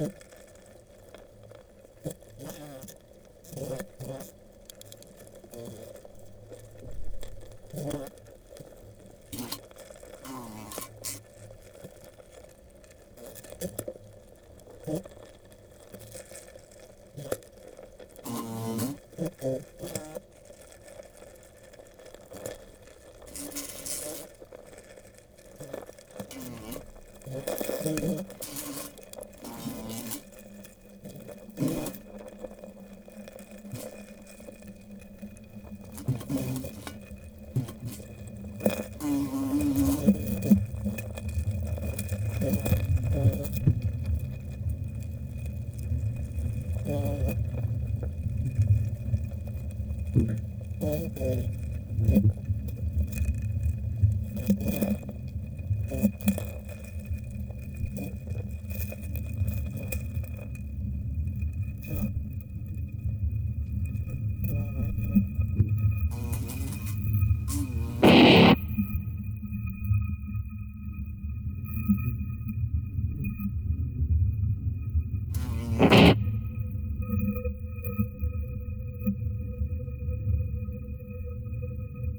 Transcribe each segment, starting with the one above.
Oh. Yeah.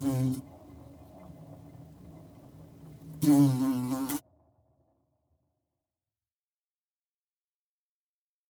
うん。